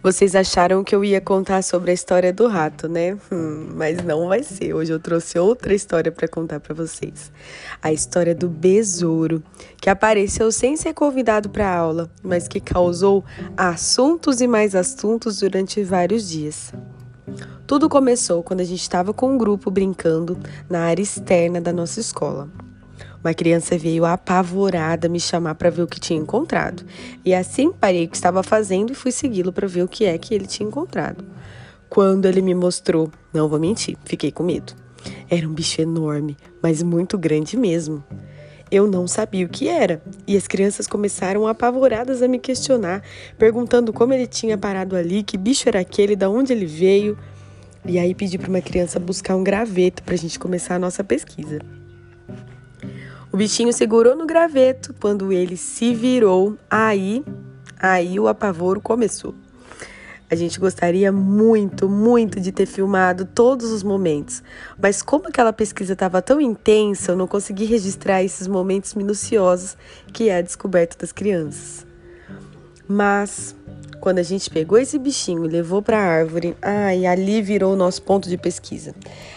Vocês acharam que eu ia contar sobre a história do rato, né? Hum, mas não vai ser. Hoje eu trouxe outra história para contar para vocês. A história do besouro, que apareceu sem ser convidado para aula, mas que causou assuntos e mais assuntos durante vários dias. Tudo começou quando a gente estava com um grupo brincando na área externa da nossa escola. Uma criança veio apavorada me chamar para ver o que tinha encontrado. E assim parei o que estava fazendo e fui segui-lo para ver o que é que ele tinha encontrado. Quando ele me mostrou, não vou mentir, fiquei com medo. Era um bicho enorme, mas muito grande mesmo. Eu não sabia o que era, e as crianças começaram apavoradas a me questionar, perguntando como ele tinha parado ali, que bicho era aquele, de onde ele veio. E aí pedi para uma criança buscar um graveto para a gente começar a nossa pesquisa. O bichinho segurou no graveto. Quando ele se virou, aí, aí o apavoro começou. A gente gostaria muito, muito de ter filmado todos os momentos, mas como aquela pesquisa estava tão intensa, eu não consegui registrar esses momentos minuciosos que é a descoberta das crianças. Mas quando a gente pegou esse bichinho e levou para a árvore, ai, ali virou o nosso ponto de pesquisa.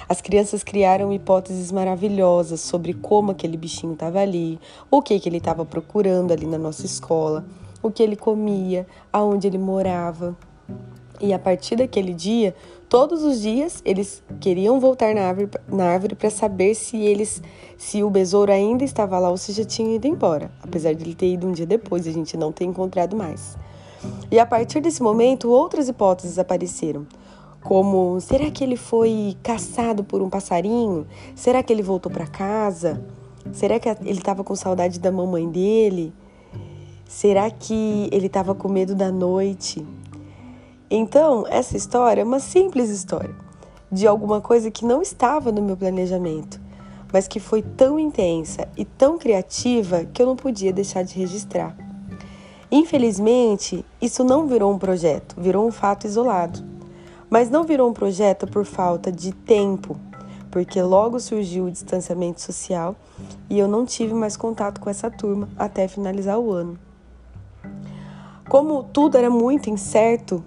As crianças criaram hipóteses maravilhosas sobre como aquele bichinho estava ali, o que, que ele estava procurando ali na nossa escola, o que ele comia, aonde ele morava. E a partir daquele dia, todos os dias eles queriam voltar na árvore, na árvore para saber se eles, se o besouro ainda estava lá ou se já tinha ido embora. Apesar de ele ter ido um dia depois, a gente não ter encontrado mais. E a partir desse momento, outras hipóteses apareceram. Como será que ele foi caçado por um passarinho? Será que ele voltou para casa? Será que ele estava com saudade da mamãe dele? Será que ele estava com medo da noite? Então, essa história é uma simples história de alguma coisa que não estava no meu planejamento, mas que foi tão intensa e tão criativa que eu não podia deixar de registrar. Infelizmente, isso não virou um projeto, virou um fato isolado. Mas não virou um projeto por falta de tempo, porque logo surgiu o distanciamento social e eu não tive mais contato com essa turma até finalizar o ano. Como tudo era muito incerto,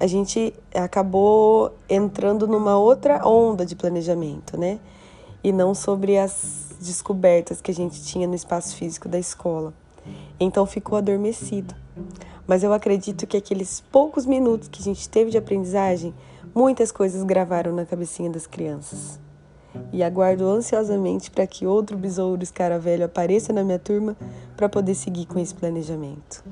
a gente acabou entrando numa outra onda de planejamento, né? E não sobre as descobertas que a gente tinha no espaço físico da escola. Então ficou adormecido. Mas eu acredito que aqueles poucos minutos que a gente teve de aprendizagem, muitas coisas gravaram na cabecinha das crianças. E aguardo ansiosamente para que outro besouro escaravelho apareça na minha turma para poder seguir com esse planejamento.